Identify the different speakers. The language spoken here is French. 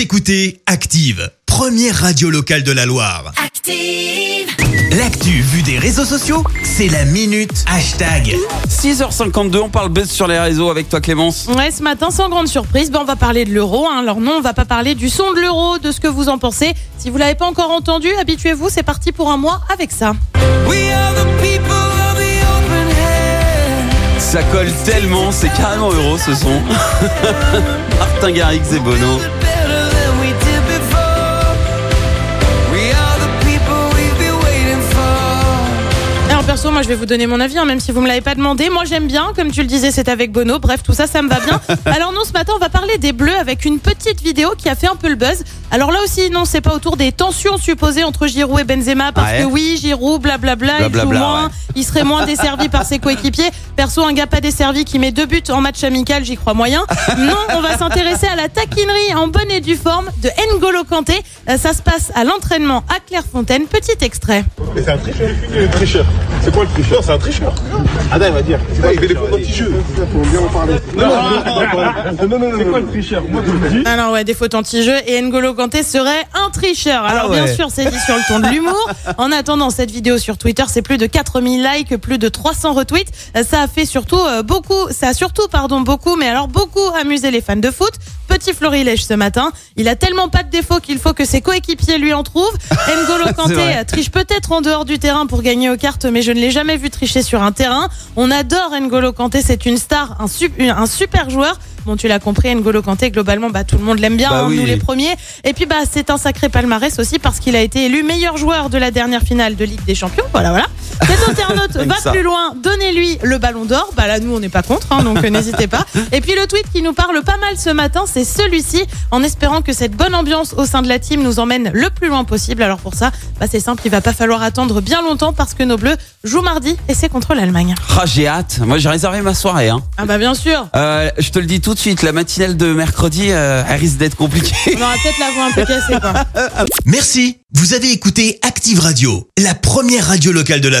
Speaker 1: Vous écoutez Active, première radio locale de la Loire.
Speaker 2: Active.
Speaker 1: L'actu vue des réseaux sociaux, c'est la minute hashtag.
Speaker 3: 6h52, on parle buzz sur les réseaux avec toi Clémence.
Speaker 4: Ouais, ce matin, sans grande surprise, ben, on va parler de l'euro. Hein. Alors non, on va pas parler du son de l'euro, de ce que vous en pensez. Si vous l'avez pas encore entendu, habituez-vous, c'est parti pour un mois avec ça.
Speaker 3: Ça colle tellement, c'est carrément euro ce son. Martin Garrix et Bono.
Speaker 4: Perso, moi je vais vous donner mon avis, hein, même si vous me l'avez pas demandé. Moi j'aime bien, comme tu le disais, c'est avec Bono. Bref, tout ça, ça me va bien. Alors non, ce matin, on va parler des Bleus avec une petite vidéo qui a fait un peu le buzz. Alors là aussi, non, c'est pas autour des tensions supposées entre Giroud et Benzema, parce
Speaker 3: Ah ouais
Speaker 4: que oui, Giroud, blablabla, il joue moins,
Speaker 3: ouais.
Speaker 4: il serait moins desservi par ses coéquipiers. Perso, un gars pas desservi qui met deux buts en match amical, j'y crois moyen. Non, on va s'intéresser à la taquinerie en bonne et due forme de N'Golo Kanté. Euh, Ça se passe à l'entraînement à Clairefontaine. Petit extrait.
Speaker 5: Mais c'est un tricheur. Le tricheur. C'est quoi le tricheur? C'est un tricheur. Adam il va dire. C'est quoi Il fait des fautes anti-jeu. Faut bien en parler. Non, non, non, non. C'est quoi le tricheur? Moi, je le dis.
Speaker 4: Alors ouais, des fautes anti-jeu et N'Golo Kanté serait un tricheur. Alors
Speaker 3: Ah ouais.
Speaker 4: bien sûr, c'est dit sur le ton de l'humour. En attendant, cette vidéo sur Twitter, c'est plus de 4000 likes, plus de 300 retweets. Ça a fait surtout euh, beaucoup, ça a surtout, pardon, beaucoup, mais alors beaucoup amusé les fans de foot. Petit florilège ce matin. Il a tellement pas de défauts qu'il faut que ses coéquipiers lui en trouvent. N'Golo Kanté euh, triche peut-être en dehors du terrain pour gagner aux cartes, mais je ne l'ai jamais vu tricher sur un terrain. On adore N'Golo Kanté, c'est une star, un, sup- un super joueur. Bon, tu l'as compris, N'Golo Kanté, globalement, bah, tout le monde l'aime bien,
Speaker 3: Bah
Speaker 4: hein,
Speaker 3: oui.
Speaker 4: nous les premiers. Et puis, bah, c'est un sacré palmarès aussi parce qu'il a été élu meilleur joueur de la dernière finale de Ligue des Champions. Voilà, voilà. Cet internaute va
Speaker 3: ça.
Speaker 4: plus loin, donnez-lui le ballon d'or. Bah là, nous, on n'est pas contre, hein, donc euh, n'hésitez pas. Et puis, le tweet qui nous parle pas mal ce matin, c'est celui-ci, en espérant que cette bonne ambiance au sein de la team nous emmène le plus loin possible. Alors pour ça, bah, c'est simple, il va pas falloir attendre bien longtemps parce que nos Bleus jouent mardi et c'est contre l'Allemagne.
Speaker 3: Ah, j'ai hâte. Moi j'ai réservé ma soirée. Hein.
Speaker 4: Ah bah bien sûr.
Speaker 3: Euh, je te le dis tout de suite, la matinale de mercredi, euh, elle risque d'être compliquée.
Speaker 4: On aura peut-être la voix un peu cassée, quoi.
Speaker 1: Merci, vous avez écouté Active Radio, la première radio locale de la